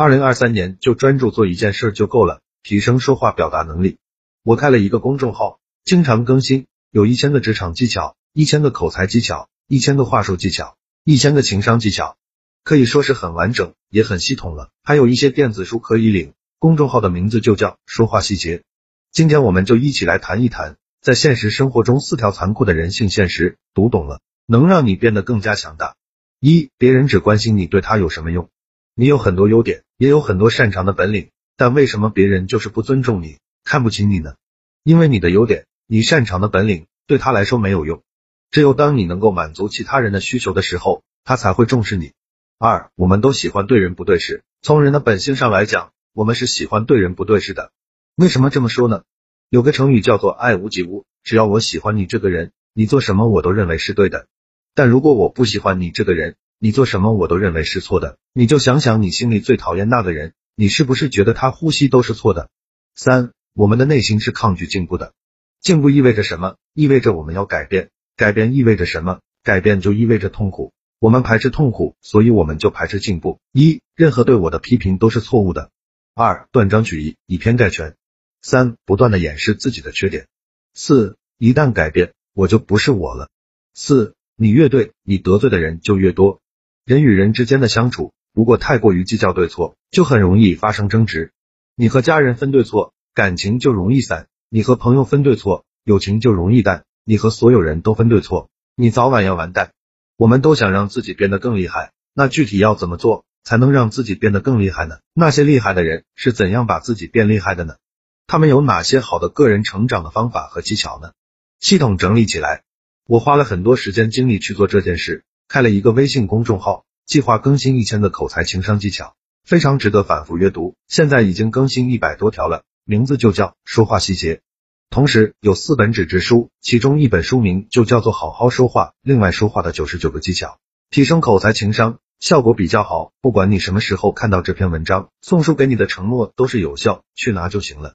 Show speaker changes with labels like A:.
A: 二零二三年就专注做一件事就够了，提升说话表达能力。我开了一个公众号，经常更新，有一千个职场技巧，一千个口才技巧，一千个话术技巧，一千个情商技巧，可以说是很完整，也很系统了。还有一些电子书可以领。公众号的名字就叫说话细节。今天我们就一起来谈一谈，在现实生活中四条残酷的人性现实，读懂了能让你变得更加强大。一，别人只关心你对他有什么用，你有很多优点，也有很多擅长的本领，但为什么别人就是不尊重你，看不起你呢？因为你的优点，你擅长的本领对他来说没有用，只有当你能够满足其他人的需求的时候，他才会重视你。二，我们都喜欢对人不对事，从人的本性上来讲。我们是喜欢对人不对事的，为什么这么说呢？有个成语叫做爱屋及乌，只要我喜欢你这个人，你做什么我都认为是对的。但如果我不喜欢你这个人，你做什么我都认为是错的。你就想想你心里最讨厌那个人，你是不是觉得他呼吸都是错的？三，我们的内心是抗拒进步的，进步意味着什么？意味着我们要改变，改变意味着什么？改变就意味着痛苦。我们排斥痛苦，所以我们就排斥进步。一，任何对我的批评都是错误的。二断章取义，以偏概全；三不断的掩饰自己的缺点；四一旦改变，我就不是我了。四你越对，你得罪的人就越多。人与人之间的相处，如果太过于计较对错，就很容易发生争执。你和家人分对错，感情就容易散；你和朋友分对错，友情就容易淡；你和所有人都分对错，你早晚要完蛋。我们都想让自己变得更厉害，那具体要怎么做？才能让自己变得更厉害呢？那些厉害的人是怎样把自己变厉害的呢？他们有哪些好的个人成长的方法和技巧呢？系统整理起来，我花了很多时间精力去做这件事，开了一个微信公众号，计划更新一千个口才情商技巧，非常值得反复阅读。现在已经更新一百多条了，名字就叫说话细节。同时有四本纸质书，其中一本书名就叫做好好说话，另外说话的九十九个技巧，提升口才情商。效果比较好，不管你什么时候看到这篇文章，送书给你的承诺都是有效，去拿就行了。